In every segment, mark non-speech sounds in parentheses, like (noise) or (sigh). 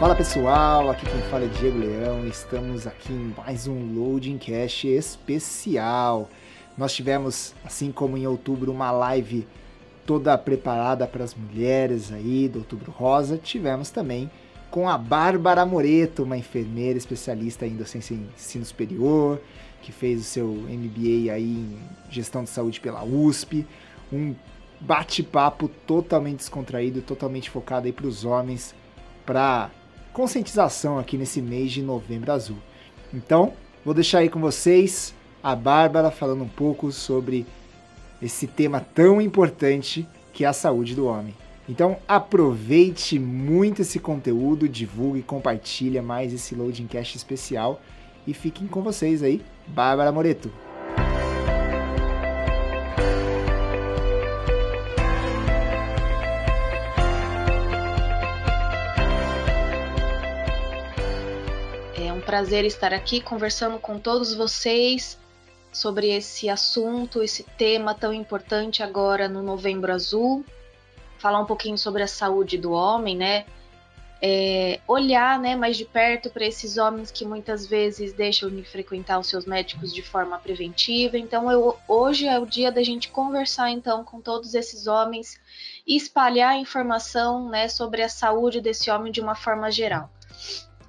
Fala pessoal, aqui quem fala é Diego Leão. Estamos aqui em mais um Loading Cash especial. Nós tivemos, assim como em outubro, uma live toda preparada para as mulheres aí do Outubro Rosa. Tivemos também com a Bárbara Moreto, uma enfermeira especialista em docência em ensino superior, que fez o seu MBA aí em gestão de saúde pela USP. Um bate-papo totalmente descontraído, totalmente focado aí para os homens, para conscientização aqui nesse mês de novembro azul. Então, vou deixar aí com vocês a Bárbara falando um pouco sobre esse tema tão importante que é a saúde do homem. Então aproveite muito esse conteúdo, divulgue, compartilha mais esse Loading Cast especial e fiquem com vocês aí, Bárbara Moreto. Prazer estar aqui conversando com todos vocês sobre esse assunto, esse tema tão importante agora no Novembro Azul. Falar um pouquinho sobre a saúde do homem, né? É, olhar né, mais de perto para esses homens que muitas vezes deixam de frequentar os seus médicos de forma preventiva. Então, eu, hoje é o dia da gente conversar então com todos esses homens e espalhar informação né, sobre a saúde desse homem de uma forma geral.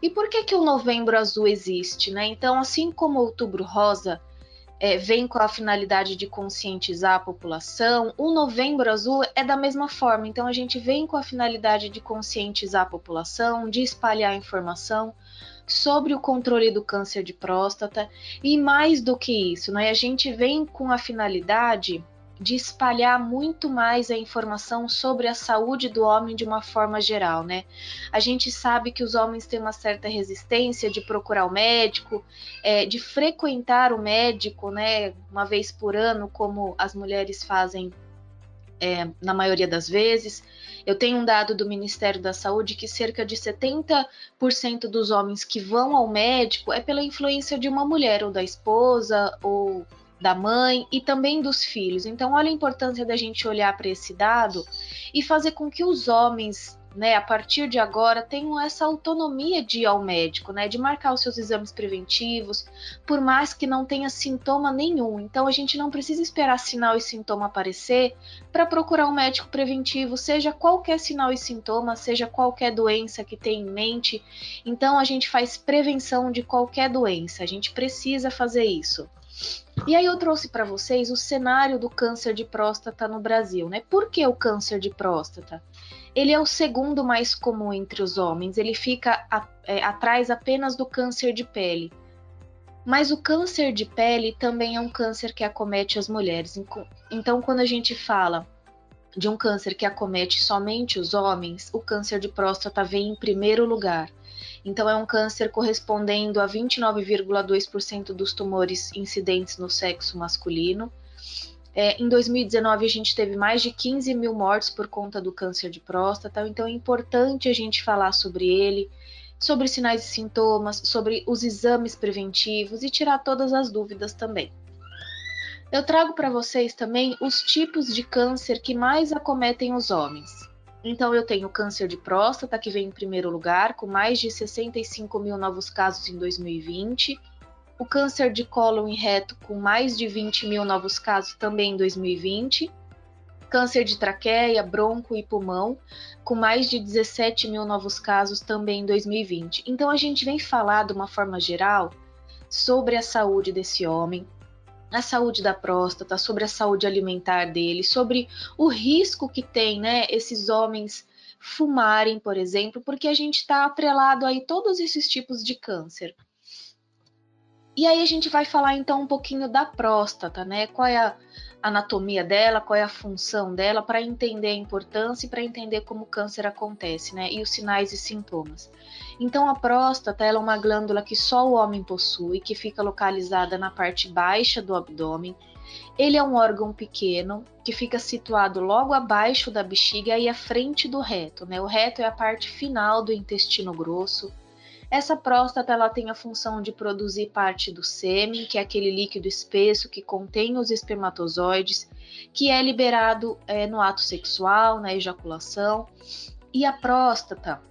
E por que, que o Novembro Azul existe? Né? Então, assim como o Outubro Rosa é, vem com a finalidade de conscientizar a população, o Novembro Azul é da mesma forma. Então, a gente vem com a finalidade de conscientizar a população, de espalhar informação sobre o controle do câncer de próstata e mais do que isso, né? A gente vem com a finalidade de espalhar muito mais a informação sobre a saúde do homem de uma forma geral, né? A gente sabe que os homens têm uma certa resistência de procurar o médico, é, de frequentar o médico, né? Uma vez por ano, como as mulheres fazem é, na maioria das vezes. Eu tenho um dado do Ministério da Saúde que cerca de 70% dos homens que vão ao médico é pela influência de uma mulher, ou da esposa, ou da mãe e também dos filhos. Então, olha a importância da gente olhar para esse dado e fazer com que os homens, né, a partir de agora, tenham essa autonomia de ir ao médico, né, de marcar os seus exames preventivos, por mais que não tenha sintoma nenhum. Então, a gente não precisa esperar sinal e sintoma aparecer para procurar um médico preventivo, seja qualquer sinal e sintoma, seja qualquer doença que tenha em mente. Então, a gente faz prevenção de qualquer doença. A gente precisa fazer isso. E aí eu trouxe para vocês o cenário do câncer de próstata no Brasil, né? Por que o câncer de próstata? Ele é o segundo mais comum entre os homens, ele fica a, é, atrás apenas do câncer de pele. Mas o câncer de pele também é um câncer que acomete as mulheres. Então, quando a gente fala de um câncer que acomete somente os homens, o câncer de próstata vem em primeiro lugar. Então, é um câncer correspondendo a 29,2% dos tumores incidentes no sexo masculino. É, em 2019, a gente teve mais de 15 mil mortes por conta do câncer de próstata, então é importante a gente falar sobre ele, sobre sinais e sintomas, sobre os exames preventivos e tirar todas as dúvidas também. Eu trago para vocês também os tipos de câncer que mais acometem os homens. Então, eu tenho câncer de próstata, que vem em primeiro lugar, com mais de 65 mil novos casos em 2020. O câncer de cólon e reto, com mais de 20 mil novos casos também em 2020. Câncer de traqueia, bronco e pulmão, com mais de 17 mil novos casos também em 2020. Então, a gente vem falar de uma forma geral sobre a saúde desse homem, a saúde da próstata, sobre a saúde alimentar dele, sobre o risco que tem, né, esses homens fumarem, por exemplo, porque a gente está atrelado aí todos esses tipos de câncer. E aí a gente vai falar então um pouquinho da próstata, né? Qual é a anatomia dela, qual é a função dela, para entender a importância e para entender como o câncer acontece, né? E os sinais e sintomas. Então, a próstata é uma glândula que só o homem possui, que fica localizada na parte baixa do abdômen. Ele é um órgão pequeno que fica situado logo abaixo da bexiga e à frente do reto. Né? O reto é a parte final do intestino grosso. Essa próstata ela tem a função de produzir parte do sêmen, que é aquele líquido espesso que contém os espermatozoides, que é liberado é, no ato sexual, na ejaculação. E a próstata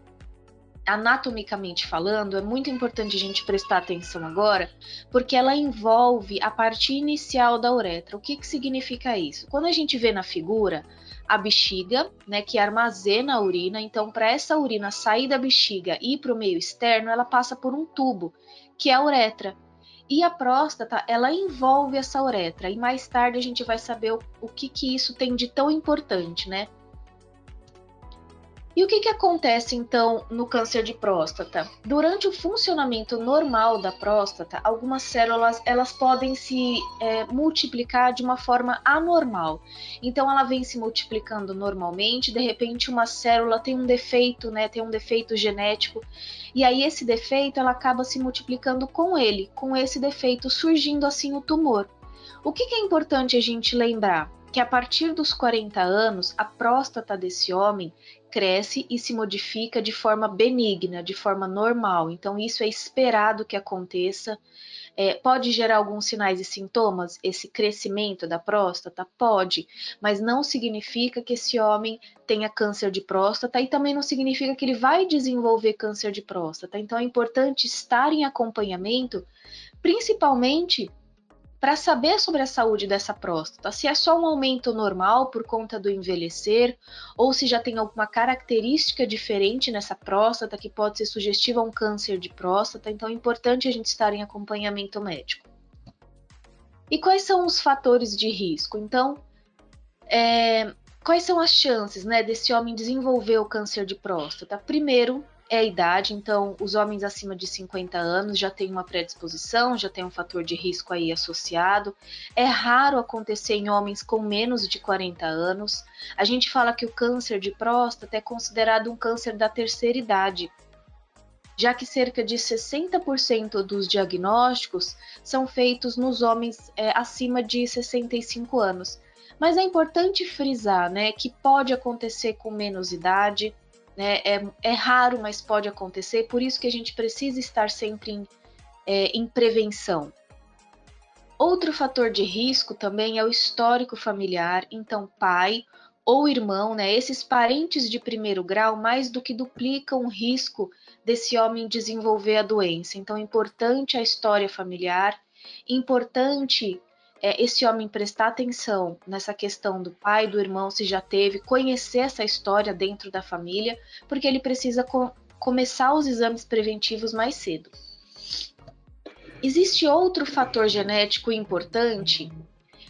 anatomicamente falando, é muito importante a gente prestar atenção agora, porque ela envolve a parte inicial da uretra. O que, que significa isso? Quando a gente vê na figura a bexiga, né, que armazena a urina, então para essa urina sair da bexiga e ir para o meio externo, ela passa por um tubo, que é a uretra. E a próstata, ela envolve essa uretra, e mais tarde a gente vai saber o, o que, que isso tem de tão importante, né? E o que, que acontece então no câncer de próstata? Durante o funcionamento normal da próstata, algumas células elas podem se é, multiplicar de uma forma anormal. Então ela vem se multiplicando normalmente, de repente uma célula tem um defeito, né? Tem um defeito genético e aí esse defeito ela acaba se multiplicando com ele, com esse defeito surgindo assim o tumor. O que, que é importante a gente lembrar? Que a partir dos 40 anos, a próstata desse homem cresce e se modifica de forma benigna, de forma normal. Então, isso é esperado que aconteça. É, pode gerar alguns sinais e sintomas, esse crescimento da próstata? Pode, mas não significa que esse homem tenha câncer de próstata e também não significa que ele vai desenvolver câncer de próstata. Então, é importante estar em acompanhamento, principalmente para saber sobre a saúde dessa próstata, se é só um aumento normal por conta do envelhecer, ou se já tem alguma característica diferente nessa próstata que pode ser sugestiva a um câncer de próstata, então é importante a gente estar em acompanhamento médico. E quais são os fatores de risco? Então, é, quais são as chances né, desse homem desenvolver o câncer de próstata? Primeiro, é a idade, então os homens acima de 50 anos já têm uma predisposição, já tem um fator de risco aí associado. É raro acontecer em homens com menos de 40 anos. A gente fala que o câncer de próstata é considerado um câncer da terceira idade, já que cerca de 60% dos diagnósticos são feitos nos homens é, acima de 65 anos. Mas é importante frisar né, que pode acontecer com menos idade, né? É, é raro, mas pode acontecer, por isso que a gente precisa estar sempre em, é, em prevenção. Outro fator de risco também é o histórico familiar, então pai ou irmão, né, esses parentes de primeiro grau mais do que duplicam o risco desse homem desenvolver a doença. Então é importante a história familiar, importante é, esse homem prestar atenção nessa questão do pai, do irmão, se já teve, conhecer essa história dentro da família, porque ele precisa co começar os exames preventivos mais cedo. Existe outro fator genético importante,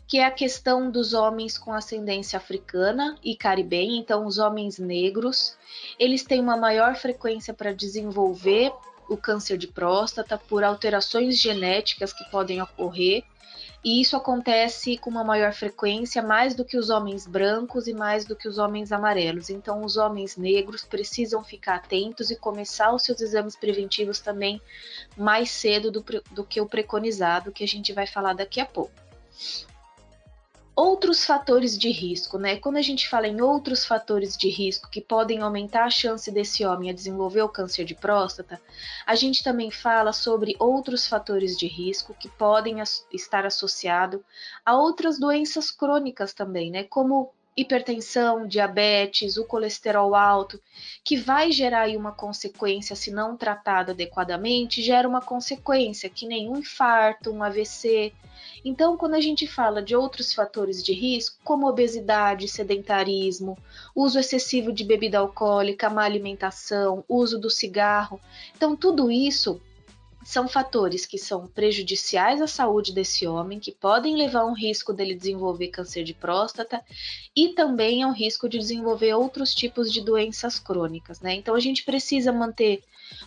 que é a questão dos homens com ascendência africana e caribenha, então os homens negros, eles têm uma maior frequência para desenvolver o câncer de próstata por alterações genéticas que podem ocorrer e isso acontece com uma maior frequência, mais do que os homens brancos e mais do que os homens amarelos. Então, os homens negros precisam ficar atentos e começar os seus exames preventivos também mais cedo do, do que o preconizado, que a gente vai falar daqui a pouco outros fatores de risco, né? Quando a gente fala em outros fatores de risco que podem aumentar a chance desse homem a desenvolver o câncer de próstata, a gente também fala sobre outros fatores de risco que podem estar associados a outras doenças crônicas também, né? Como hipertensão, diabetes, o colesterol alto, que vai gerar aí uma consequência, se não tratado adequadamente, gera uma consequência, que nem um infarto, um AVC, então, quando a gente fala de outros fatores de risco, como obesidade, sedentarismo, uso excessivo de bebida alcoólica, má alimentação, uso do cigarro, então tudo isso são fatores que são prejudiciais à saúde desse homem, que podem levar a um risco dele desenvolver câncer de próstata e também ao risco de desenvolver outros tipos de doenças crônicas, né? Então a gente precisa manter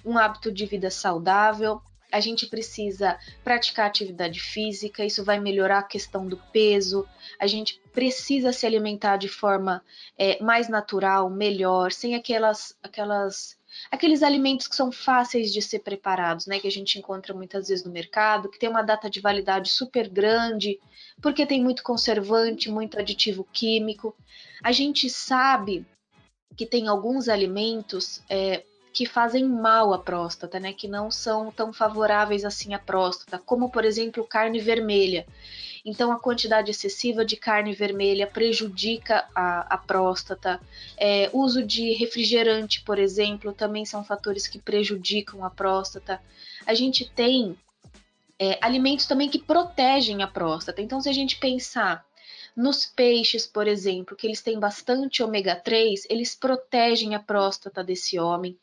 um hábito de vida saudável, a gente precisa praticar atividade física, isso vai melhorar a questão do peso, a gente precisa se alimentar de forma é, mais natural, melhor, sem aquelas, aquelas aqueles alimentos que são fáceis de ser preparados, né, que a gente encontra muitas vezes no mercado, que tem uma data de validade super grande, porque tem muito conservante, muito aditivo químico. A gente sabe que tem alguns alimentos é, que fazem mal à próstata, né, que não são tão favoráveis assim à próstata, como por exemplo carne vermelha. Então, a quantidade excessiva de carne vermelha prejudica a, a próstata. É, uso de refrigerante, por exemplo, também são fatores que prejudicam a próstata. A gente tem é, alimentos também que protegem a próstata. Então, se a gente pensar nos peixes, por exemplo, que eles têm bastante ômega 3, eles protegem a próstata desse homem.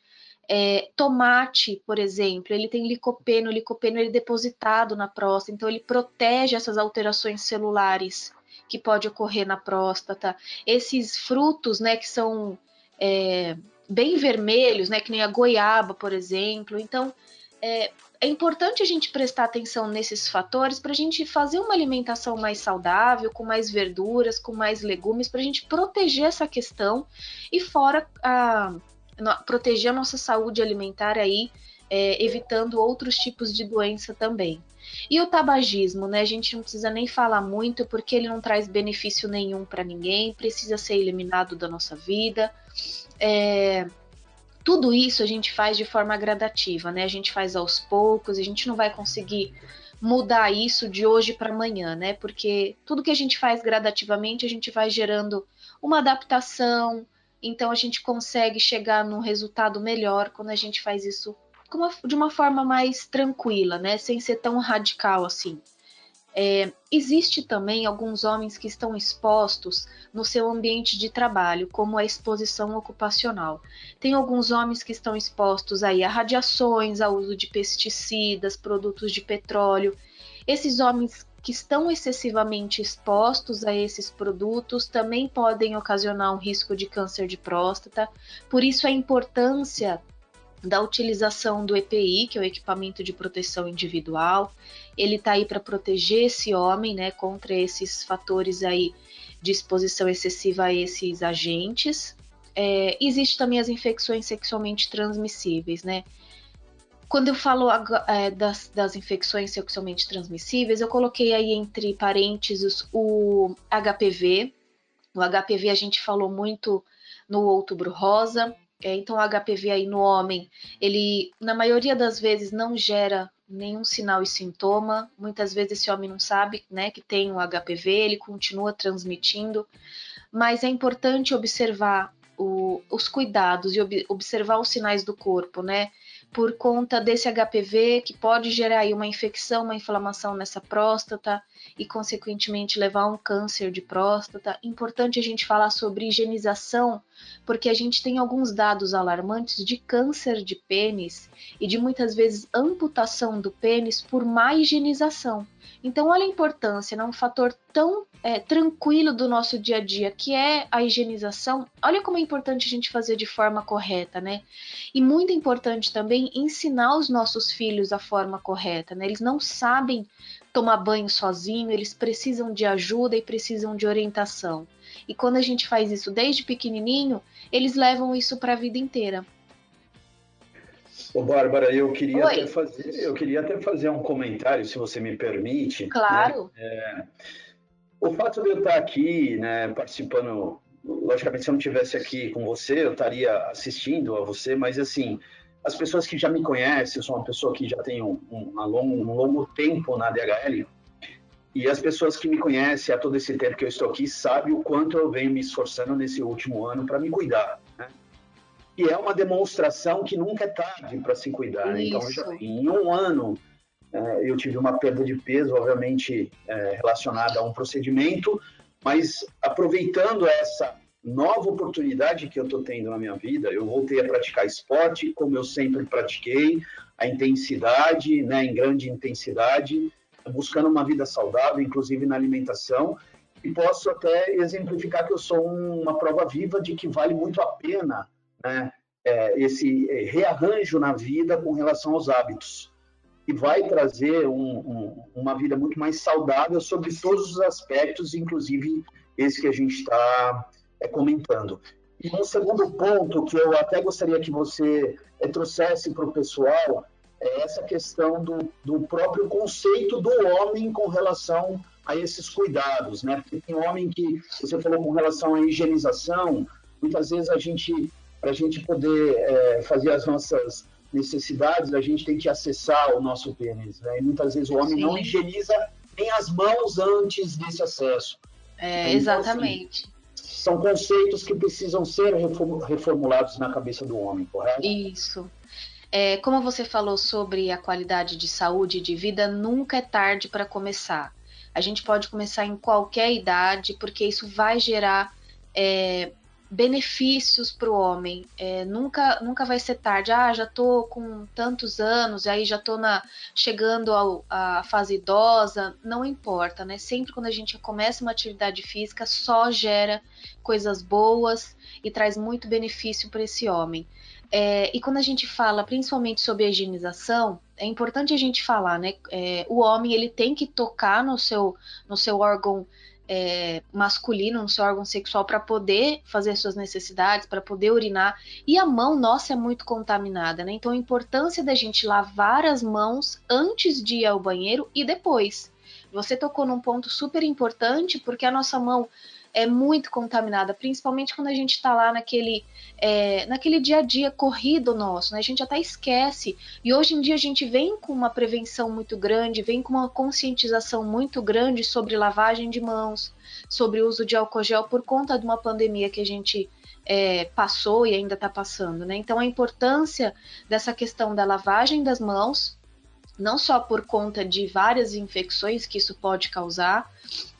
É, tomate, por exemplo, ele tem licopeno, o licopeno ele é depositado na próstata, então ele protege essas alterações celulares que pode ocorrer na próstata. Esses frutos, né, que são é, bem vermelhos, né, que nem a goiaba, por exemplo. Então, é, é importante a gente prestar atenção nesses fatores para a gente fazer uma alimentação mais saudável, com mais verduras, com mais legumes, para a gente proteger essa questão e fora a proteger a nossa saúde alimentar aí, é, evitando outros tipos de doença também. E o tabagismo, né? A gente não precisa nem falar muito porque ele não traz benefício nenhum para ninguém, precisa ser eliminado da nossa vida. É, tudo isso a gente faz de forma gradativa, né? A gente faz aos poucos, a gente não vai conseguir mudar isso de hoje para amanhã, né? Porque tudo que a gente faz gradativamente, a gente vai gerando uma adaptação, então a gente consegue chegar num resultado melhor quando a gente faz isso de uma forma mais tranquila, né? Sem ser tão radical assim. É, existe também alguns homens que estão expostos no seu ambiente de trabalho, como a exposição ocupacional. Tem alguns homens que estão expostos aí a radiações, ao uso de pesticidas, produtos de petróleo. Esses homens que estão excessivamente expostos a esses produtos também podem ocasionar um risco de câncer de próstata. Por isso, a importância da utilização do EPI, que é o equipamento de proteção individual. Ele está aí para proteger esse homem, né, contra esses fatores aí de exposição excessiva a esses agentes. É, existe também as infecções sexualmente transmissíveis, né? Quando eu falo é, das, das, infecções sexualmente transmissíveis, eu coloquei aí entre parênteses o HPV. O HPV a gente falou muito no Outubro Rosa. É, então, o HPV aí no homem, ele na maioria das vezes não gera nenhum sinal e sintoma. Muitas vezes esse homem não sabe, né, que tem o HPV, ele continua transmitindo. Mas é importante observar o, os cuidados e ob, observar os sinais do corpo, né? Por conta desse HPV que pode gerar aí uma infecção, uma inflamação nessa próstata e consequentemente levar a um câncer de próstata. Importante a gente falar sobre higienização, porque a gente tem alguns dados alarmantes de câncer de pênis e de muitas vezes amputação do pênis por má higienização. Então, olha a importância, né? um fator tão é, tranquilo do nosso dia a dia, que é a higienização. Olha como é importante a gente fazer de forma correta, né? E muito importante também ensinar os nossos filhos a forma correta, né? Eles não sabem tomar banho sozinho, eles precisam de ajuda e precisam de orientação. E quando a gente faz isso desde pequenininho, eles levam isso para a vida inteira. Ô, Bárbara, eu queria, até fazer, eu queria até fazer um comentário, se você me permite. Né? Claro. Né? É, o fato de eu estar aqui, né, participando, logicamente, se eu não estivesse aqui com você, eu estaria assistindo a você, mas assim, as pessoas que já me conhecem, eu sou uma pessoa que já tem um, um, um, longo, um longo tempo na DHL, e as pessoas que me conhecem há todo esse tempo que eu estou aqui sabem o quanto eu venho me esforçando nesse último ano para me cuidar. Né? E é uma demonstração que nunca é tarde para se cuidar. Né? Então, já, em um ano, é, eu tive uma perda de peso, obviamente é, relacionada a um procedimento, mas aproveitando essa nova oportunidade que eu estou tendo na minha vida, eu voltei a praticar esporte, como eu sempre pratiquei, a intensidade, né, em grande intensidade, buscando uma vida saudável, inclusive na alimentação, e posso até exemplificar que eu sou uma prova viva de que vale muito a pena né, é, esse rearranjo na vida com relação aos hábitos, e vai trazer um, um, uma vida muito mais saudável sobre todos os aspectos, inclusive esse que a gente está é, comentando. E um segundo ponto que eu até gostaria que você é, trouxesse para o pessoal é essa questão do, do próprio conceito do homem com relação a esses cuidados, né? Porque tem homem que, você falou com relação à higienização, muitas vezes a gente, para a gente poder é, fazer as nossas necessidades, a gente tem que acessar o nosso pênis, né? E muitas vezes o homem Sim. não higieniza nem as mãos antes desse acesso. É, então, exatamente. Assim, são conceitos que precisam ser reformulados na cabeça do homem, correto? Isso. É, como você falou sobre a qualidade de saúde e de vida, nunca é tarde para começar. A gente pode começar em qualquer idade, porque isso vai gerar é, benefícios para o homem. É, nunca, nunca vai ser tarde. Ah, já estou com tantos anos, aí já estou chegando ao, à fase idosa. Não importa, né? Sempre quando a gente começa uma atividade física, só gera coisas boas e traz muito benefício para esse homem. É, e quando a gente fala principalmente sobre a higienização, é importante a gente falar, né? É, o homem ele tem que tocar no seu, no seu órgão é, masculino, no seu órgão sexual, para poder fazer suas necessidades, para poder urinar. E a mão nossa é muito contaminada, né? Então a importância da gente lavar as mãos antes de ir ao banheiro e depois. Você tocou num ponto super importante, porque a nossa mão é muito contaminada, principalmente quando a gente está lá naquele, é, naquele dia a dia corrido nosso, né? A gente até esquece. E hoje em dia a gente vem com uma prevenção muito grande, vem com uma conscientização muito grande sobre lavagem de mãos, sobre o uso de álcool gel por conta de uma pandemia que a gente é, passou e ainda está passando, né? Então a importância dessa questão da lavagem das mãos não só por conta de várias infecções que isso pode causar.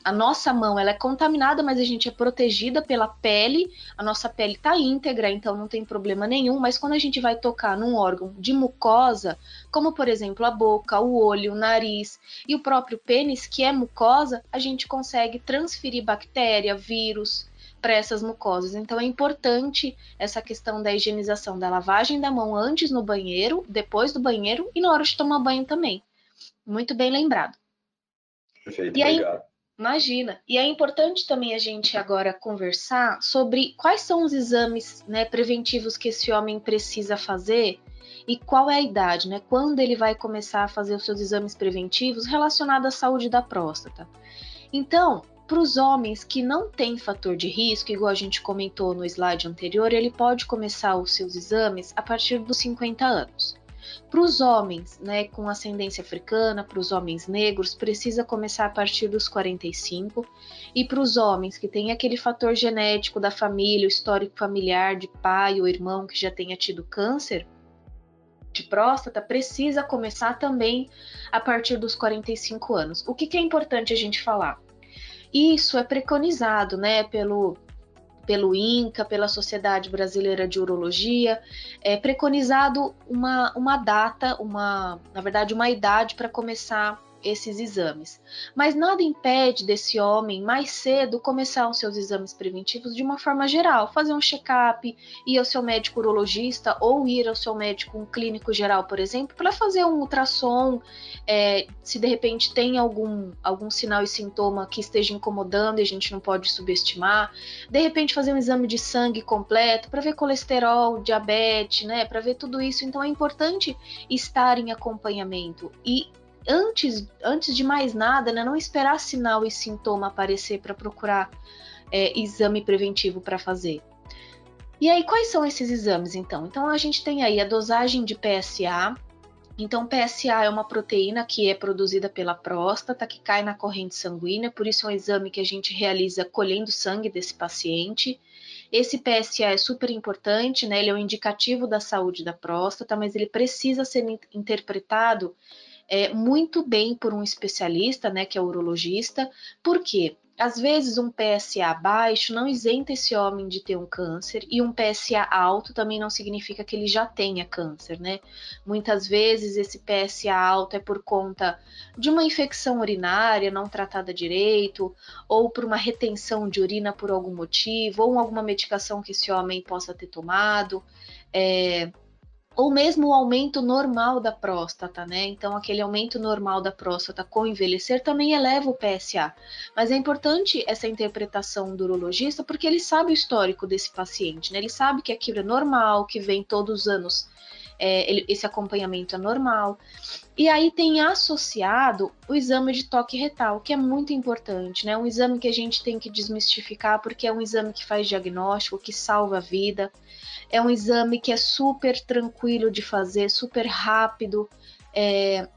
A nossa mão ela é contaminada, mas a gente é protegida pela pele. A nossa pele está íntegra, então não tem problema nenhum. Mas quando a gente vai tocar num órgão de mucosa, como por exemplo a boca, o olho, o nariz e o próprio pênis, que é mucosa, a gente consegue transferir bactéria, vírus, para essas mucosas. Então é importante essa questão da higienização, da lavagem da mão antes no banheiro, depois do banheiro e na hora de tomar banho também. Muito bem lembrado. Perfeito, e aí, obrigado. Imagina. E é importante também a gente agora conversar sobre quais são os exames né, preventivos que esse homem precisa fazer e qual é a idade, né? Quando ele vai começar a fazer os seus exames preventivos relacionados à saúde da próstata. Então, para os homens que não têm fator de risco, igual a gente comentou no slide anterior, ele pode começar os seus exames a partir dos 50 anos. Para os homens né, com ascendência africana, para os homens negros, precisa começar a partir dos 45. E para os homens que têm aquele fator genético da família, o histórico familiar de pai ou irmão que já tenha tido câncer de próstata, precisa começar também a partir dos 45 anos. O que, que é importante a gente falar? Isso é preconizado, né, pelo pelo INCA, pela Sociedade Brasileira de Urologia, é preconizado uma, uma data, uma, na verdade, uma idade para começar esses exames. Mas nada impede desse homem mais cedo começar os seus exames preventivos de uma forma geral, fazer um check-up, ir ao seu médico urologista ou ir ao seu médico um clínico geral, por exemplo, para fazer um ultrassom, é, se de repente tem algum, algum sinal e sintoma que esteja incomodando e a gente não pode subestimar, de repente fazer um exame de sangue completo para ver colesterol, diabetes, né, para ver tudo isso. Então é importante estar em acompanhamento e antes, antes de mais nada, né, não esperar sinal e sintoma aparecer para procurar é, exame preventivo para fazer. E aí, quais são esses exames então? Então, a gente tem aí a dosagem de PSA. Então, PSA é uma proteína que é produzida pela próstata, que cai na corrente sanguínea, por isso é um exame que a gente realiza colhendo sangue desse paciente. Esse PSA é super importante, né? Ele é um indicativo da saúde da próstata, mas ele precisa ser interpretado é, muito bem por um especialista, né, que é urologista, porque às vezes um PSA baixo não isenta esse homem de ter um câncer e um PSA alto também não significa que ele já tenha câncer, né? Muitas vezes esse PSA alto é por conta de uma infecção urinária não tratada direito, ou por uma retenção de urina por algum motivo, ou alguma medicação que esse homem possa ter tomado. É, ou mesmo o aumento normal da próstata, né? Então, aquele aumento normal da próstata com envelhecer também eleva o PSA. Mas é importante essa interpretação do urologista porque ele sabe o histórico desse paciente, né? Ele sabe que aquilo é normal, que vem todos os anos é, esse acompanhamento é normal. E aí tem associado o exame de toque retal, que é muito importante, né? Um exame que a gente tem que desmistificar porque é um exame que faz diagnóstico, que salva a vida. É um exame que é super tranquilo de fazer, super rápido. É,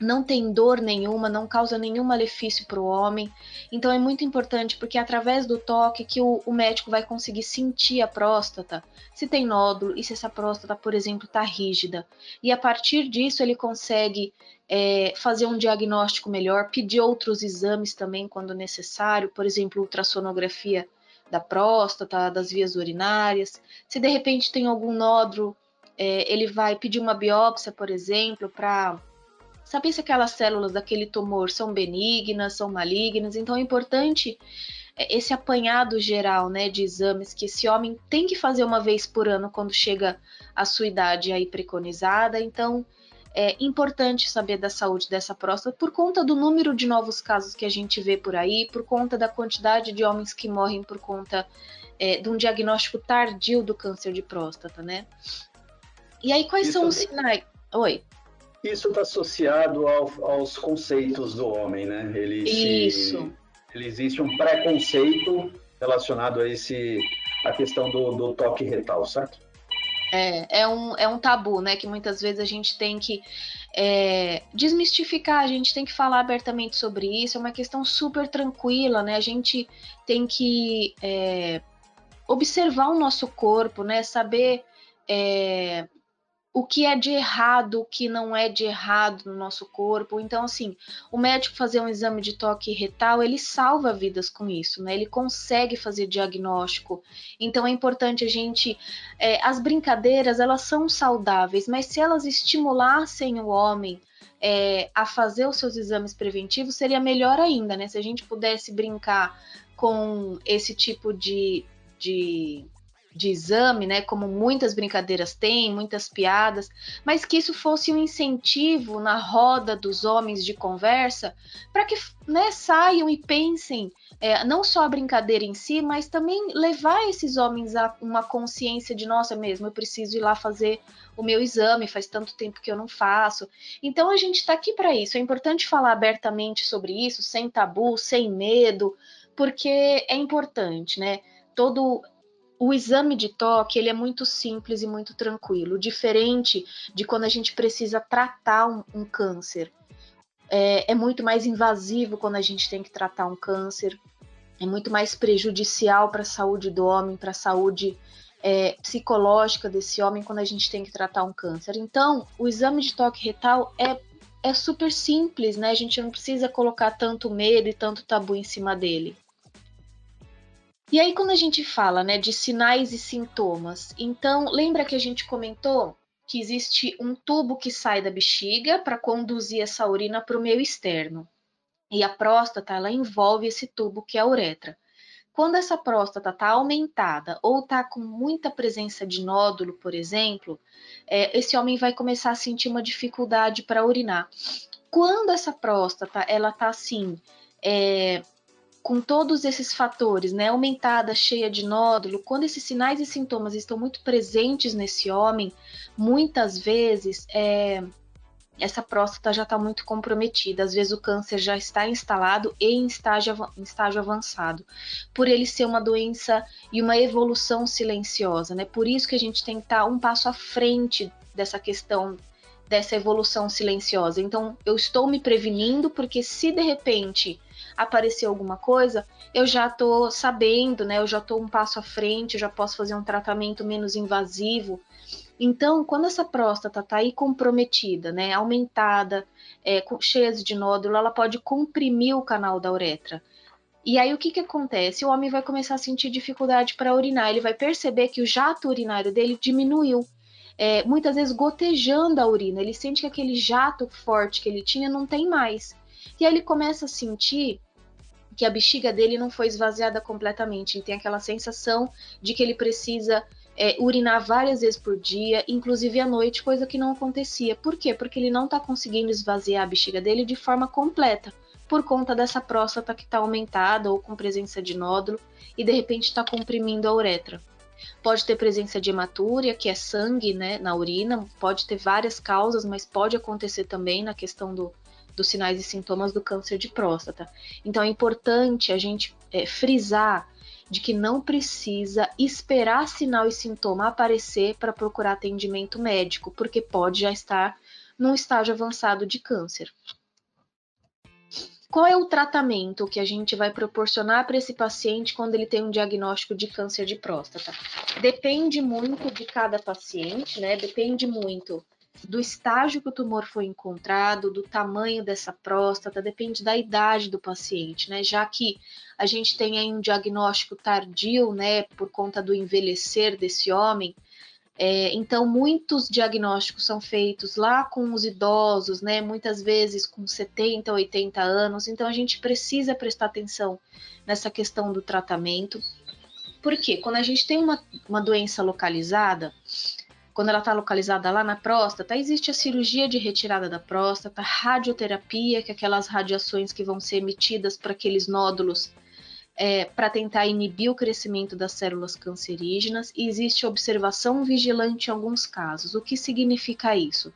não tem dor nenhuma, não causa nenhum malefício para o homem. Então é muito importante porque é através do toque que o, o, médico vai conseguir sentir a próstata, se tem nódulo e se essa próstata, por exemplo, está rígida. E a partir disso ele consegue é, fazer um diagnóstico melhor, pedir outros exames também quando necessário, por exemplo, ultrassonografia da próstata, das vias urinárias. Se de repente tem algum nódulo, é, ele vai pedir uma biópsia, por exemplo, para saber se aquelas células daquele tumor são benignas, são malignas. Então é importante é, esse apanhado geral né, de exames que esse homem tem que fazer uma vez por ano quando chega à sua idade aí preconizada. Então é importante saber da saúde dessa próstata por conta do número de novos casos que a gente vê por aí, por conta da quantidade de homens que morrem por conta é, de um diagnóstico tardio do câncer de próstata, né? E aí, quais Isso são os sinais? Oi. Isso está associado ao, aos conceitos do homem, né? Ele Isso. Se, ele existe um preconceito relacionado a esse a questão do, do toque retal, certo? É, é um, é um tabu, né? Que muitas vezes a gente tem que é, desmistificar, a gente tem que falar abertamente sobre isso. É uma questão super tranquila, né? A gente tem que é, observar o nosso corpo, né? Saber é, o que é de errado, o que não é de errado no nosso corpo. Então, assim, o médico fazer um exame de toque retal, ele salva vidas com isso, né? Ele consegue fazer diagnóstico. Então, é importante a gente. É, as brincadeiras, elas são saudáveis, mas se elas estimulassem o homem é, a fazer os seus exames preventivos, seria melhor ainda, né? Se a gente pudesse brincar com esse tipo de. de de exame, né, como muitas brincadeiras têm, muitas piadas, mas que isso fosse um incentivo na roda dos homens de conversa para que né, saiam e pensem é, não só a brincadeira em si, mas também levar esses homens a uma consciência de nossa mesmo, eu preciso ir lá fazer o meu exame, faz tanto tempo que eu não faço. Então a gente está aqui para isso. É importante falar abertamente sobre isso, sem tabu, sem medo, porque é importante, né? Todo o exame de toque ele é muito simples e muito tranquilo, diferente de quando a gente precisa tratar um, um câncer. É, é, muito mais invasivo quando a gente tem que tratar um câncer, é muito mais prejudicial para a saúde do homem, para a saúde é, psicológica desse homem quando a gente tem que tratar um câncer. Então, o exame de toque retal é, é super simples, né? A gente não precisa colocar tanto medo e tanto tabu em cima dele. E aí, quando a gente fala né, de sinais e sintomas, então lembra que a gente comentou que existe um tubo que sai da bexiga para conduzir essa urina para o meio externo. E a próstata ela envolve esse tubo que é a uretra. Quando essa próstata está aumentada ou está com muita presença de nódulo, por exemplo, é, esse homem vai começar a sentir uma dificuldade para urinar. Quando essa próstata ela está assim é, com todos esses fatores, né, aumentada, cheia de nódulo, quando esses sinais e sintomas estão muito presentes nesse homem, muitas vezes é, essa próstata já está muito comprometida. Às vezes o câncer já está instalado e em estágio, em estágio avançado, por ele ser uma doença e uma evolução silenciosa, né? Por isso que a gente tem que estar tá um passo à frente dessa questão dessa evolução silenciosa. Então, eu estou me prevenindo porque se de repente aparecer alguma coisa, eu já estou sabendo, né? Eu já estou um passo à frente, eu já posso fazer um tratamento menos invasivo. Então, quando essa próstata está aí comprometida, né, aumentada, é, cheia de nódulo, ela pode comprimir o canal da uretra. E aí o que, que acontece? O homem vai começar a sentir dificuldade para urinar, ele vai perceber que o jato urinário dele diminuiu. É, muitas vezes gotejando a urina, ele sente que aquele jato forte que ele tinha não tem mais. E aí ele começa a sentir que a bexiga dele não foi esvaziada completamente. Ele tem aquela sensação de que ele precisa é, urinar várias vezes por dia, inclusive à noite, coisa que não acontecia. Por quê? Porque ele não está conseguindo esvaziar a bexiga dele de forma completa, por conta dessa próstata que está aumentada ou com presença de nódulo e de repente está comprimindo a uretra. Pode ter presença de hematúria, que é sangue né, na urina, pode ter várias causas, mas pode acontecer também na questão do, dos sinais e sintomas do câncer de próstata. Então é importante a gente é, frisar de que não precisa esperar sinal e sintoma aparecer para procurar atendimento médico, porque pode já estar num estágio avançado de câncer. Qual é o tratamento que a gente vai proporcionar para esse paciente quando ele tem um diagnóstico de câncer de próstata? Depende muito de cada paciente, né? Depende muito do estágio que o tumor foi encontrado, do tamanho dessa próstata, depende da idade do paciente, né? Já que a gente tem aí um diagnóstico tardio, né, por conta do envelhecer desse homem, é, então, muitos diagnósticos são feitos lá com os idosos, né? Muitas vezes com 70, 80 anos. Então, a gente precisa prestar atenção nessa questão do tratamento. Porque quando a gente tem uma, uma doença localizada, quando ela está localizada lá na próstata, existe a cirurgia de retirada da próstata, radioterapia, que é aquelas radiações que vão ser emitidas para aqueles nódulos é, para tentar inibir o crescimento das células cancerígenas e existe observação vigilante em alguns casos. O que significa isso?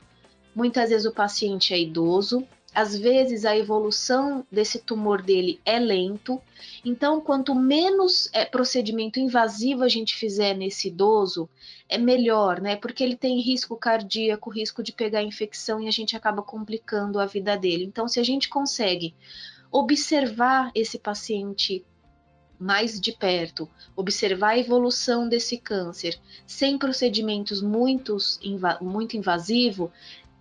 Muitas vezes o paciente é idoso, às vezes a evolução desse tumor dele é lento, então quanto menos é, procedimento invasivo a gente fizer nesse idoso, é melhor, né? Porque ele tem risco cardíaco, risco de pegar infecção e a gente acaba complicando a vida dele. Então, se a gente consegue observar esse paciente mais de perto, observar a evolução desse câncer sem procedimentos muito, muito invasivo,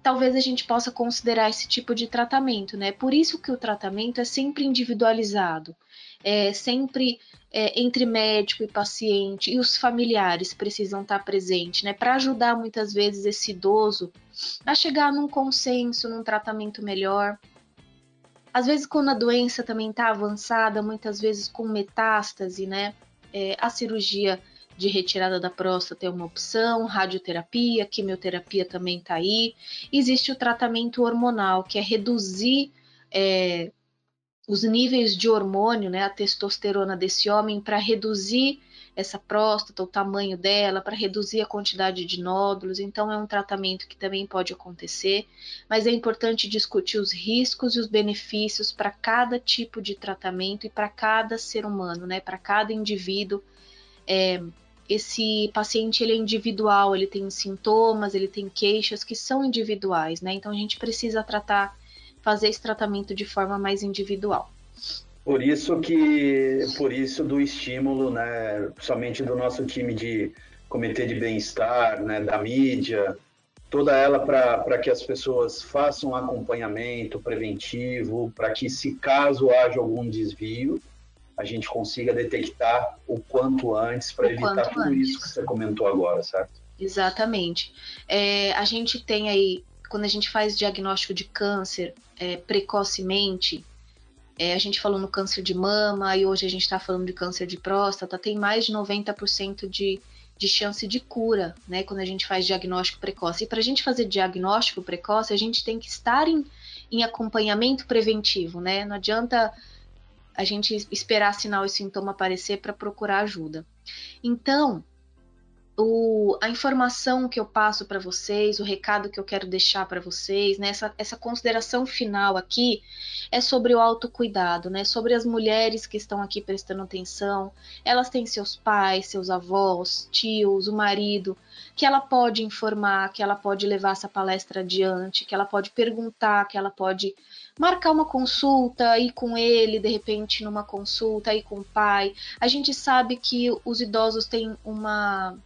talvez a gente possa considerar esse tipo de tratamento, né? Por isso que o tratamento é sempre individualizado, é sempre é, entre médico e paciente e os familiares precisam estar presentes, né? Para ajudar muitas vezes esse idoso a chegar num consenso, num tratamento melhor. Às vezes, quando a doença também está avançada, muitas vezes com metástase, né? É, a cirurgia de retirada da próstata é uma opção, radioterapia, quimioterapia também está aí. Existe o tratamento hormonal, que é reduzir é, os níveis de hormônio, né, a testosterona desse homem, para reduzir essa próstata, o tamanho dela, para reduzir a quantidade de nódulos. Então, é um tratamento que também pode acontecer, mas é importante discutir os riscos e os benefícios para cada tipo de tratamento e para cada ser humano, né? Para cada indivíduo. É, esse paciente ele é individual, ele tem sintomas, ele tem queixas que são individuais, né? Então a gente precisa tratar, fazer esse tratamento de forma mais individual. Por isso que, por isso do estímulo, né, somente do nosso time de comitê de bem-estar, né, da mídia, toda ela para que as pessoas façam acompanhamento preventivo, para que se caso haja algum desvio, a gente consiga detectar o quanto antes para evitar tudo antes. isso que você comentou agora, certo? Exatamente. É, a gente tem aí, quando a gente faz diagnóstico de câncer é, precocemente, é, a gente falou no câncer de mama e hoje a gente está falando de câncer de próstata, tem mais de 90% de, de chance de cura, né? Quando a gente faz diagnóstico precoce. E para a gente fazer diagnóstico precoce, a gente tem que estar em, em acompanhamento preventivo, né? Não adianta a gente esperar sinal e sintoma aparecer para procurar ajuda. Então, o, a informação que eu passo para vocês, o recado que eu quero deixar para vocês, né, essa, essa consideração final aqui é sobre o autocuidado, né, sobre as mulheres que estão aqui prestando atenção. Elas têm seus pais, seus avós, tios, o marido, que ela pode informar, que ela pode levar essa palestra adiante, que ela pode perguntar, que ela pode marcar uma consulta, ir com ele, de repente, numa consulta, ir com o pai. A gente sabe que os idosos têm uma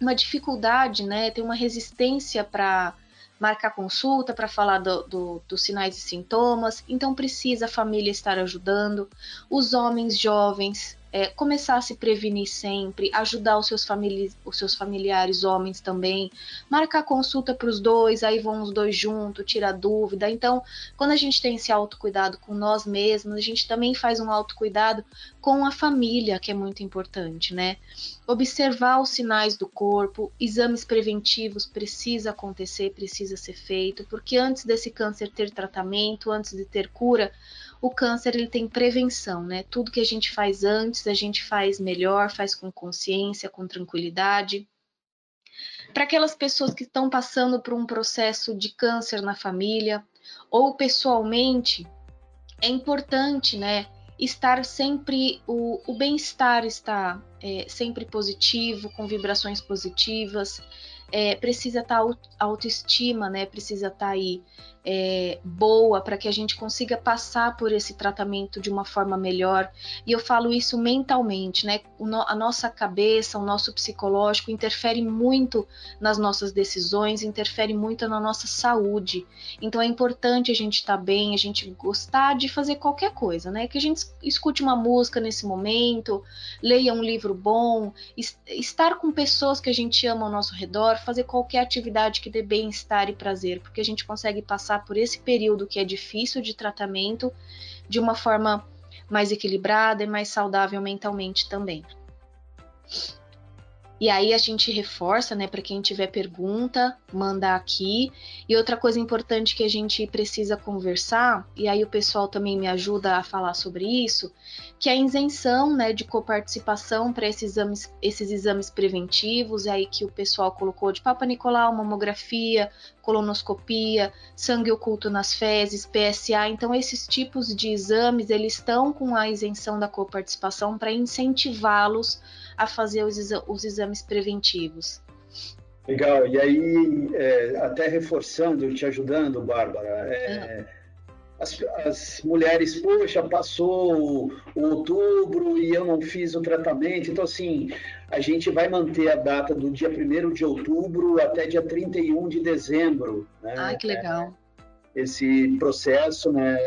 uma dificuldade, né? Tem uma resistência para marcar consulta, para falar do, do, dos sinais e sintomas. Então precisa a família estar ajudando. Os homens jovens é, começar a se prevenir sempre, ajudar os seus, famili os seus familiares homens também, marcar consulta para os dois, aí vão os dois juntos, tirar dúvida. Então, quando a gente tem esse autocuidado com nós mesmos, a gente também faz um autocuidado com a família, que é muito importante, né? Observar os sinais do corpo, exames preventivos precisa acontecer, precisa ser feito, porque antes desse câncer ter tratamento, antes de ter cura, o câncer ele tem prevenção, né? Tudo que a gente faz antes, a gente faz melhor, faz com consciência, com tranquilidade. Para aquelas pessoas que estão passando por um processo de câncer na família ou pessoalmente, é importante, né? Estar sempre, o, o bem-estar está é, sempre positivo, com vibrações positivas, é, precisa estar tá autoestima, né? Precisa estar tá aí é, boa para que a gente consiga passar por esse tratamento de uma forma melhor. E eu falo isso mentalmente, né? a nossa cabeça, o nosso psicológico interfere muito nas nossas decisões, interfere muito na nossa saúde. Então é importante a gente estar tá bem, a gente gostar de fazer qualquer coisa, né? Que a gente escute uma música nesse momento, leia um livro bom, estar com pessoas que a gente ama ao nosso redor, fazer qualquer atividade que dê bem-estar e prazer, porque a gente consegue passar por esse período que é difícil de tratamento de uma forma mais equilibrada e mais saudável mentalmente também. E aí a gente reforça, né, para quem tiver pergunta, mandar aqui. E outra coisa importante que a gente precisa conversar, e aí o pessoal também me ajuda a falar sobre isso, que é a isenção, né, de coparticipação para esses exames, esses exames preventivos, aí que o pessoal colocou de Papa Nicolau, mamografia, colonoscopia, sangue oculto nas fezes, PSA. Então esses tipos de exames, eles estão com a isenção da coparticipação para incentivá-los a fazer os, os exames preventivos. Legal, e aí, é, até reforçando, te ajudando, Bárbara, é, as, as, mulheres, poxa, passou o, outubro e eu não fiz o tratamento, então assim, a gente vai manter a data do dia 1 de outubro até dia 31 de dezembro. Né? Ah, que legal. É, esse processo, né?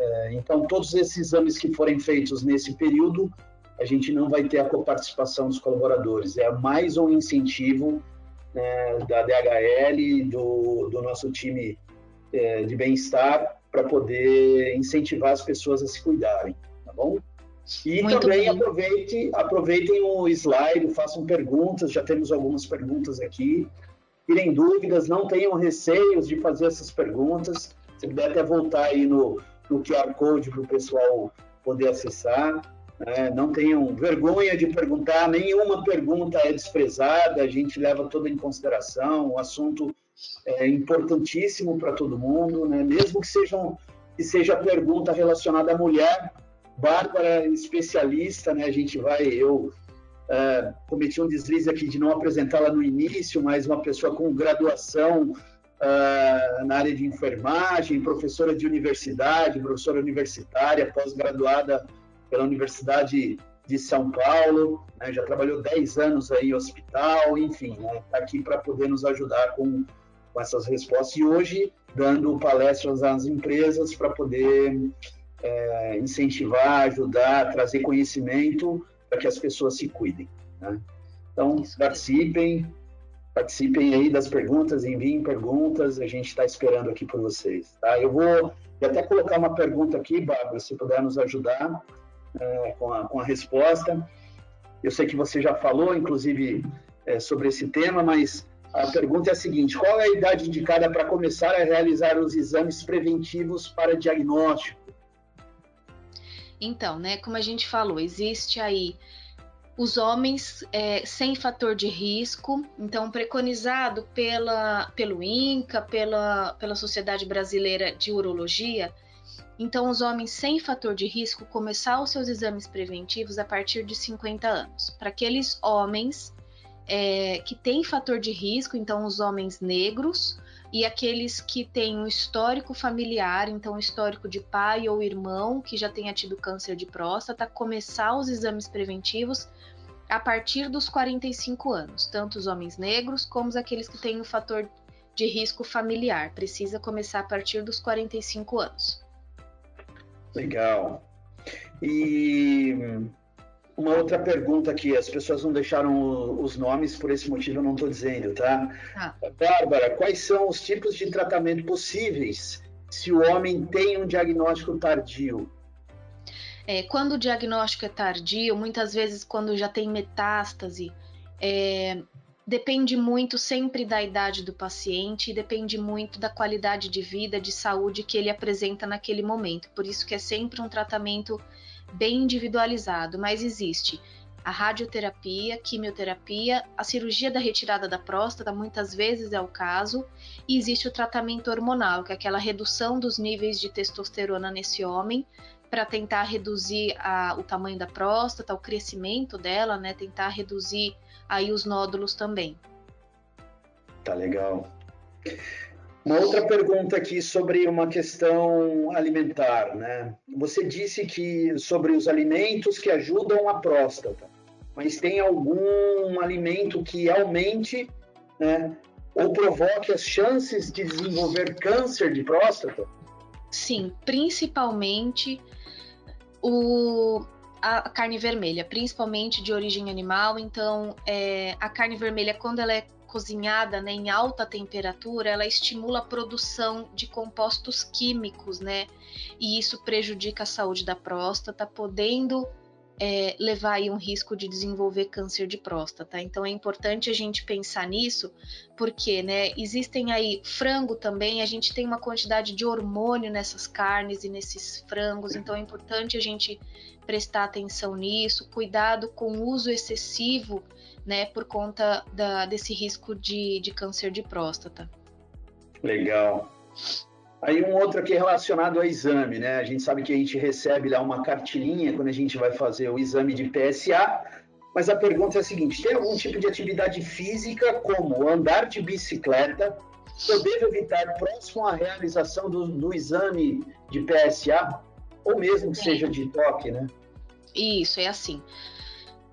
É, então, todos esses exames que forem feitos nesse período a gente não vai ter a coparticipação dos colaboradores. É mais um incentivo né, da DHL, do, do nosso time é, de bem-estar, para poder incentivar as pessoas a se cuidarem, tá bom? E Muito também aproveite, aproveitem o slide, façam perguntas, já temos algumas perguntas aqui. Tirem dúvidas, não tenham receios de fazer essas perguntas. Se puder até voltar aí no, no QR Code para o pessoal poder acessar. Né? Não tenham vergonha de perguntar, nenhuma pergunta é desprezada, a gente leva tudo em consideração, o assunto é importantíssimo para todo mundo, né? mesmo que, sejam, que seja pergunta relacionada à mulher, Bárbara, especialista, né? a gente vai, eu é, cometi um deslize aqui de não apresentá-la no início, mas uma pessoa com graduação Uh, na área de enfermagem, professora de universidade, professora universitária, pós-graduada pela Universidade de São Paulo, né, já trabalhou 10 anos aí em hospital, enfim, está né, aqui para poder nos ajudar com, com, essas respostas e hoje dando palestras às empresas para poder é, incentivar, ajudar, trazer conhecimento para que as pessoas se cuidem. Né? Então, participem, participem aí das perguntas, enviem perguntas, a gente está esperando aqui por vocês. Tá? Eu vou até colocar uma pergunta aqui, Bárbara, se puder nos ajudar é, com, a, com a resposta. Eu sei que você já falou, inclusive, é, sobre esse tema, mas a pergunta é a seguinte: qual é a idade indicada para começar a realizar os exames preventivos para diagnóstico? Então, né, como a gente falou, existe aí os homens é, sem fator de risco, então preconizado pela, pelo INCA, pela, pela Sociedade Brasileira de Urologia, então, os homens sem fator de risco começar os seus exames preventivos a partir de 50 anos. Para aqueles homens é, que têm fator de risco, então os homens negros, e aqueles que têm um histórico familiar, então histórico de pai ou irmão que já tenha tido câncer de próstata, começar os exames preventivos a partir dos 45 anos, tanto os homens negros como aqueles que têm um fator de risco familiar, precisa começar a partir dos 45 anos. Legal. E uma outra pergunta aqui, as pessoas não deixaram os nomes, por esse motivo eu não estou dizendo, tá? Ah. Bárbara, quais são os tipos de tratamento possíveis se o homem tem um diagnóstico tardio? É, quando o diagnóstico é tardio, muitas vezes quando já tem metástase, é, depende muito sempre da idade do paciente depende muito da qualidade de vida, de saúde que ele apresenta naquele momento. Por isso que é sempre um tratamento bem individualizado, mas existe a radioterapia, quimioterapia, a cirurgia da retirada da próstata, muitas vezes é o caso, e existe o tratamento hormonal, que é aquela redução dos níveis de testosterona nesse homem, para tentar reduzir a, o tamanho da próstata, o crescimento dela, né, tentar reduzir aí os nódulos também. Tá legal. Uma outra pergunta aqui sobre uma questão alimentar, né? Você disse que sobre os alimentos que ajudam a próstata, mas tem algum alimento que aumente, né, ou provoque as chances de desenvolver câncer de próstata? Sim, principalmente o, a carne vermelha, principalmente de origem animal. Então, é, a carne vermelha, quando ela é cozinhada né, em alta temperatura, ela estimula a produção de compostos químicos, né? E isso prejudica a saúde da próstata, podendo é, levar aí um risco de desenvolver câncer de próstata. Então é importante a gente pensar nisso, porque né, existem aí frango também, a gente tem uma quantidade de hormônio nessas carnes e nesses frangos, então é importante a gente prestar atenção nisso, cuidado com o uso excessivo, né, por conta da, desse risco de, de câncer de próstata. Legal. Aí um outro aqui relacionado ao exame, né? A gente sabe que a gente recebe lá uma cartilinha quando a gente vai fazer o exame de PSA, mas a pergunta é a seguinte: tem algum tipo de atividade física, como andar de bicicleta, que eu devo evitar próximo à realização do, do exame de PSA, ou mesmo que seja de toque, né? Isso, é assim.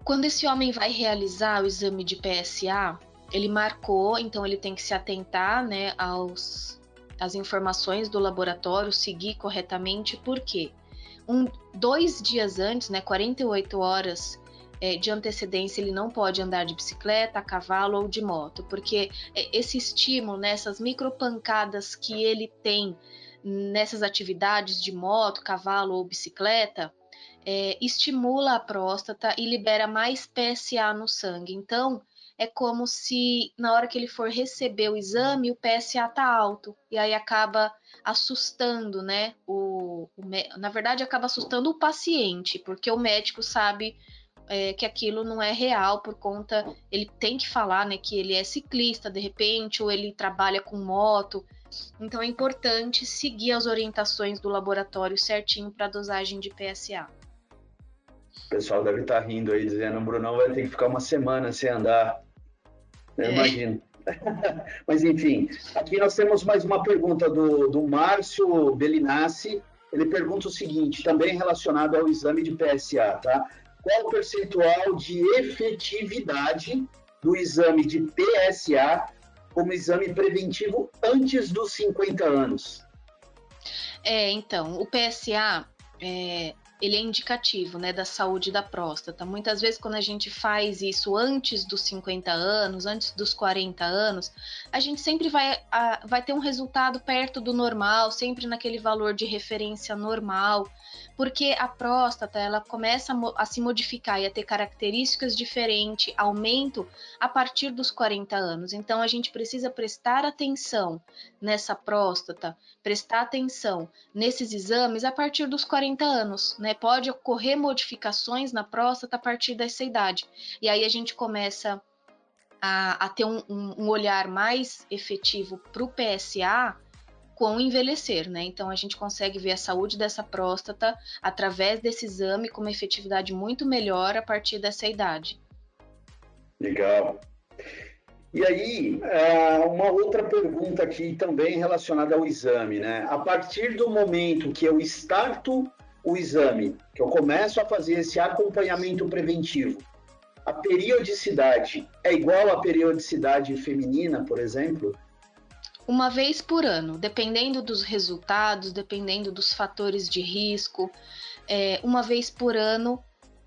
Quando esse homem vai realizar o exame de PSA, ele marcou, então ele tem que se atentar, né, aos as informações do laboratório, seguir corretamente, porque um, dois dias antes, né, 48 horas é, de antecedência, ele não pode andar de bicicleta, a cavalo ou de moto, porque é, esse estímulo, né, essas micropancadas que ele tem nessas atividades de moto, cavalo ou bicicleta, é, estimula a próstata e libera mais PSA no sangue. Então, é como se na hora que ele for receber o exame, o PSA tá alto e aí acaba assustando, né? O, o na verdade acaba assustando o paciente, porque o médico sabe é, que aquilo não é real por conta ele tem que falar, né? Que ele é ciclista de repente ou ele trabalha com moto. Então é importante seguir as orientações do laboratório certinho para dosagem de PSA. O pessoal deve estar tá rindo aí, dizendo: Brunão vai ter que ficar uma semana sem andar. Eu é. imagino. (laughs) Mas, enfim, aqui nós temos mais uma pergunta do, do Márcio Belinassi. Ele pergunta o seguinte, também relacionado ao exame de PSA, tá? Qual o percentual de efetividade do exame de PSA como exame preventivo antes dos 50 anos? É, então, o PSA é, ele é indicativo, né, da saúde da próstata. Muitas vezes quando a gente faz isso antes dos 50 anos, antes dos 40 anos, a gente sempre vai, a, vai ter um resultado perto do normal, sempre naquele valor de referência normal, porque a próstata ela começa a, a se modificar e a ter características diferentes, aumento a partir dos 40 anos. Então a gente precisa prestar atenção nessa próstata, prestar atenção nesses exames a partir dos 40 anos, né? Pode ocorrer modificações na próstata a partir dessa idade. E aí a gente começa a, a ter um, um, olhar mais efetivo para o PSA com envelhecer, né? Então a gente consegue ver a saúde dessa próstata através desse exame com uma efetividade muito melhor a partir dessa idade. Legal. E aí, é, uma outra pergunta aqui também relacionada ao exame, né? A partir do momento que eu starto o exame, que eu começo a fazer esse acompanhamento preventivo, a periodicidade é igual à periodicidade feminina, por exemplo? Uma vez por ano, dependendo dos resultados, dependendo dos fatores de risco, é, uma vez por ano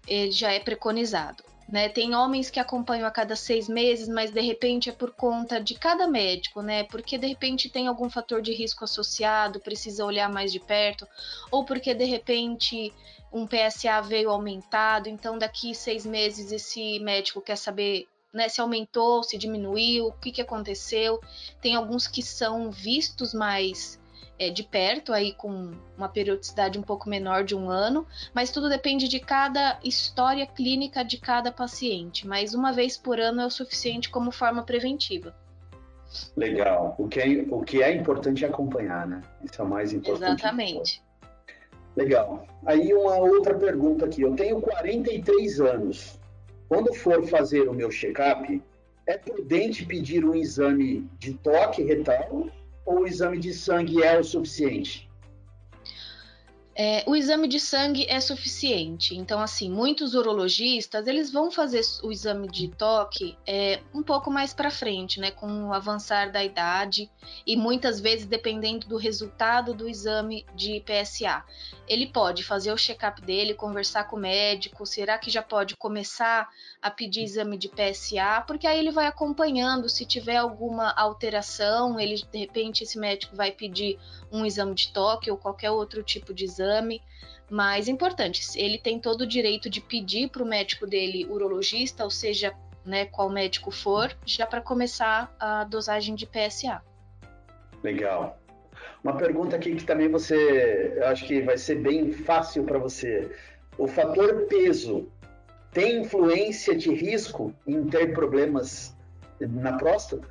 ele já é preconizado. Né? Tem homens que acompanham a cada seis meses, mas de repente é por conta de cada médico, né? Porque de repente tem algum fator de risco associado, precisa olhar mais de perto, ou porque de repente um PSA veio aumentado, então daqui seis meses esse médico quer saber né, se aumentou, se diminuiu, o que, que aconteceu. Tem alguns que são vistos mais é, de perto, aí com uma periodicidade um pouco menor de um ano, mas tudo depende de cada história clínica de cada paciente. Mas uma vez por ano é o suficiente como forma preventiva. Legal. O que é, o que é importante é acompanhar, né? Isso é o mais importante. Exatamente. Legal. Aí uma outra pergunta aqui. Eu tenho 43 anos. Quando for fazer o meu check-up, é prudente pedir um exame de toque retal ou o exame de sangue é o suficiente? É, o exame de sangue é suficiente. Então, assim, muitos urologistas eles vão fazer o exame de toque é, um pouco mais para frente, né, com o avançar da idade e muitas vezes dependendo do resultado do exame de PSA. Ele pode fazer o check-up dele, conversar com o médico. Será que já pode começar a pedir exame de PSA? Porque aí ele vai acompanhando. Se tiver alguma alteração, ele de repente esse médico vai pedir um exame de toque ou qualquer outro tipo de exame. Mas importante, ele tem todo o direito de pedir para o médico dele, urologista, ou seja, né, qual médico for, já para começar a dosagem de PSA. Legal. Uma pergunta aqui que também você, eu acho que vai ser bem fácil para você. O fator peso tem influência de risco em ter problemas na próstata?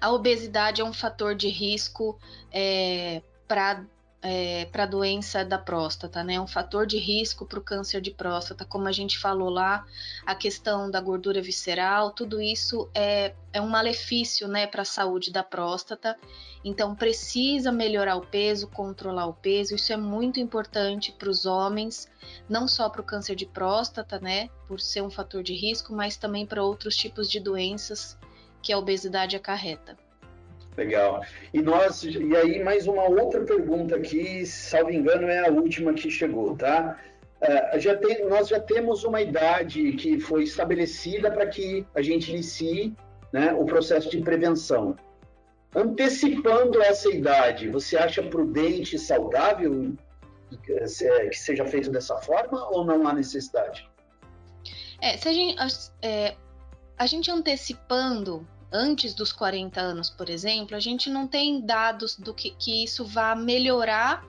A obesidade é um fator de risco é, para é, para a doença da próstata, né? É um fator de risco para o câncer de próstata, como a gente falou lá, a questão da gordura visceral, tudo isso é, é um malefício, né, para a saúde da próstata. Então precisa melhorar o peso, controlar o peso. Isso é muito importante para os homens, não só para o câncer de próstata, né, por ser um fator de risco, mas também para outros tipos de doenças que a obesidade acarreta. Legal. E nós, e aí mais uma outra pergunta aqui, salvo engano, é a última que chegou, tá? Uh, já tem, nós já temos uma idade que foi estabelecida para que a gente inicie né, o processo de prevenção. Antecipando essa idade, você acha prudente e saudável que seja feito dessa forma ou não há necessidade? É, se a gente, é, a gente antecipando antes dos 40 anos, por exemplo, a gente não tem dados do que, que isso vá melhorar,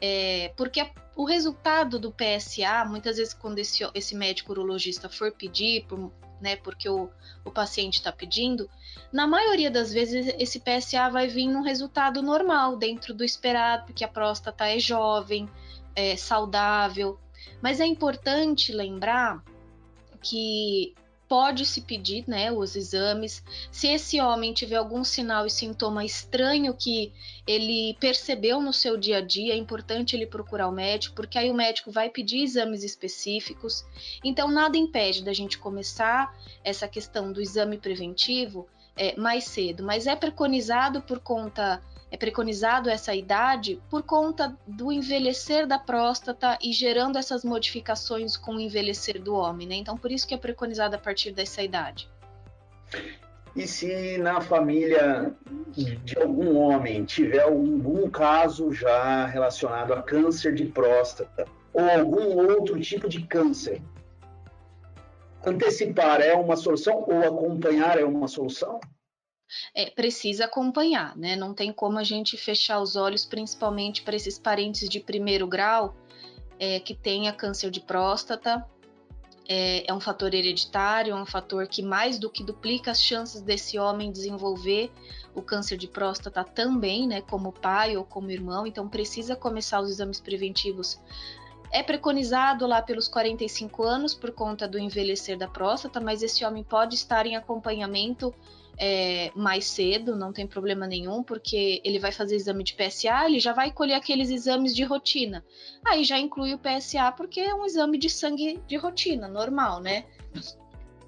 é, porque a, o resultado do PSA, muitas vezes quando esse, esse médico urologista for pedir, por, né, porque o, o paciente está pedindo, na maioria das vezes esse PSA vai vir num resultado normal, dentro do esperado, porque a próstata é jovem, é saudável. Mas é importante lembrar que pode se pedir né, os exames. Se esse homem tiver algum sinal e sintoma estranho que ele percebeu no seu dia a dia, é importante ele procurar o médico, porque aí o médico vai pedir exames específicos. Então, nada impede da gente começar essa questão do exame preventivo é, mais cedo, mas é preconizado por conta é preconizado essa idade por conta do envelhecer da próstata e gerando essas modificações com o envelhecer do homem, né? Então, por isso que é preconizado a partir dessa idade. E se na família de algum homem tiver algum caso já relacionado a câncer de próstata ou algum outro tipo de câncer, antecipar é uma solução ou acompanhar é uma solução? É, precisa acompanhar, né? Não tem como a gente fechar os olhos, principalmente para esses parentes de primeiro grau é, que tenha câncer de próstata. É, é um fator hereditário, é um fator que mais do que duplica as chances desse homem desenvolver o câncer de próstata também, né? Como pai ou como irmão. Então precisa começar os exames preventivos é preconizado lá pelos 45 anos por conta do envelhecer da próstata, mas esse homem pode estar em acompanhamento é, mais cedo, não tem problema nenhum, porque ele vai fazer exame de PSA, ele já vai colher aqueles exames de rotina. Aí já inclui o PSA, porque é um exame de sangue de rotina, normal, né?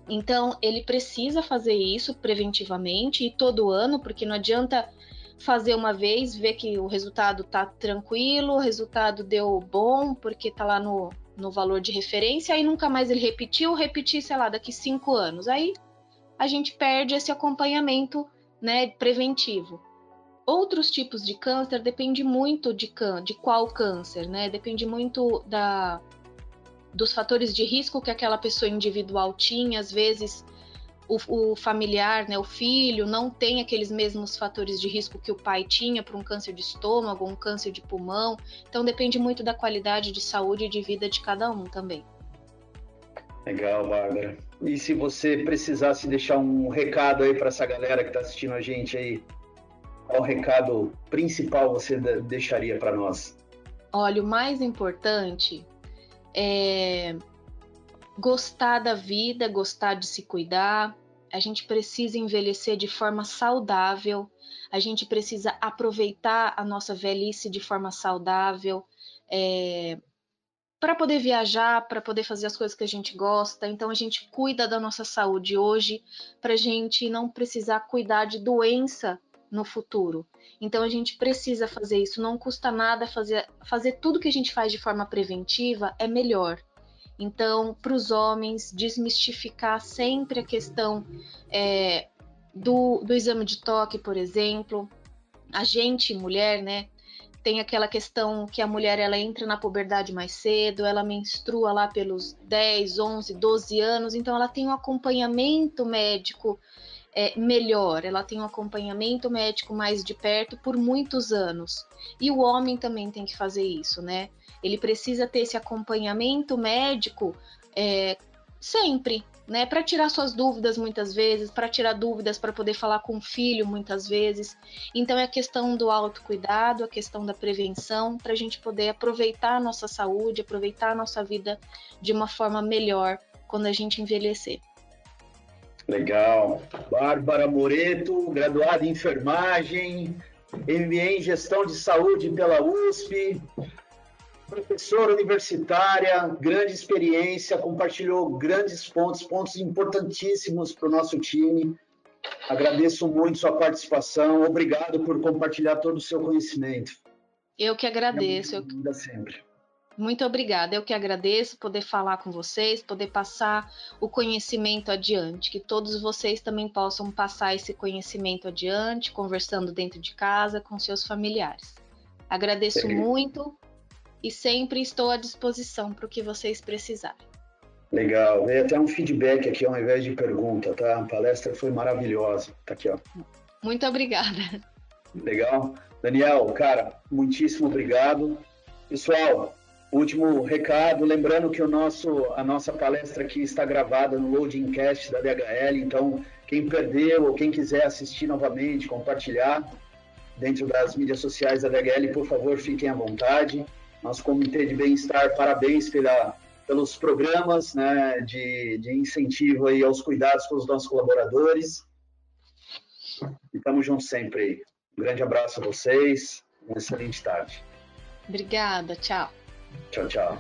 Então, ele precisa fazer isso preventivamente e todo ano, porque não adianta fazer uma vez, ver que o resultado tá tranquilo, o resultado deu bom, porque tá lá no, no valor de referência, aí nunca mais ele repetiu, repetir, sei lá, daqui cinco anos. Aí a gente perde esse acompanhamento né, preventivo. Outros tipos de câncer depende muito de, de qual câncer, né? Depende muito da, dos fatores de risco que aquela pessoa individual tinha. Às vezes, o, o, familiar, né, o filho, não tem aqueles mesmos fatores de risco que o pai tinha para um câncer de estômago, um câncer de pulmão. Então, depende muito da qualidade de saúde e de vida de cada um também. Legal, Bárbara. E se você precisasse deixar um recado aí para essa galera que está assistindo a gente aí, qual recado principal você deixaria para nós? Olha, o mais importante é gostar da vida, gostar de se cuidar. A gente precisa envelhecer de forma saudável, a gente precisa aproveitar a nossa velhice de forma saudável, é, para poder viajar, para poder fazer as coisas que a gente gosta. Então a gente cuida da nossa saúde hoje, para a gente não precisar cuidar de doença no futuro. Então a gente precisa fazer isso. Não custa nada fazer, fazer tudo que a gente faz de forma preventiva é melhor. Então, para os homens, desmistificar sempre a questão é, do, do exame de toque, por exemplo. A gente, mulher, né, tem aquela questão que a mulher ela entra na puberdade mais cedo, ela menstrua lá pelos 10, 11, 12 anos, então ela tem um acompanhamento médico é, melhor, ela tem um acompanhamento médico mais de perto por muitos anos. E o homem também tem que fazer isso, né? Ele precisa ter esse acompanhamento médico é, sempre, né? Para tirar suas dúvidas muitas vezes, para tirar dúvidas para poder falar com o filho muitas vezes. Então é a questão do autocuidado, a questão da prevenção, para a gente poder aproveitar a nossa saúde, aproveitar a nossa vida de uma forma melhor quando a gente envelhecer. Legal. Bárbara Moreto, graduada em enfermagem, MBA em gestão de saúde pela USP, professora universitária, grande experiência, compartilhou grandes pontos, pontos importantíssimos para o nosso time. Agradeço muito sua participação. Obrigado por compartilhar todo o seu conhecimento. Eu que agradeço. Ainda sempre. Muito obrigada. Eu que agradeço poder falar com vocês, poder passar o conhecimento adiante, que todos vocês também possam passar esse conhecimento adiante, conversando dentro de casa com seus familiares. Agradeço muito e sempre estou à disposição para o que vocês precisarem. Legal. Veio até um feedback aqui ao invés de pergunta, tá? A palestra foi maravilhosa. Tá aqui, ó. Muito obrigada. Legal. Daniel, cara, muitíssimo obrigado. Pessoal, Último recado, lembrando que o nosso, a nossa palestra aqui está gravada no Loading Cast da DHL, então quem perdeu ou quem quiser assistir novamente, compartilhar dentro das mídias sociais da DHL, por favor, fiquem à vontade. Nosso Comitê de Bem-Estar, parabéns pela, pelos programas né, de, de incentivo aí aos cuidados com os nossos colaboradores. E estamos juntos sempre aí. Um grande abraço a vocês, uma excelente tarde. Obrigada, tchau. Tchau, tchau.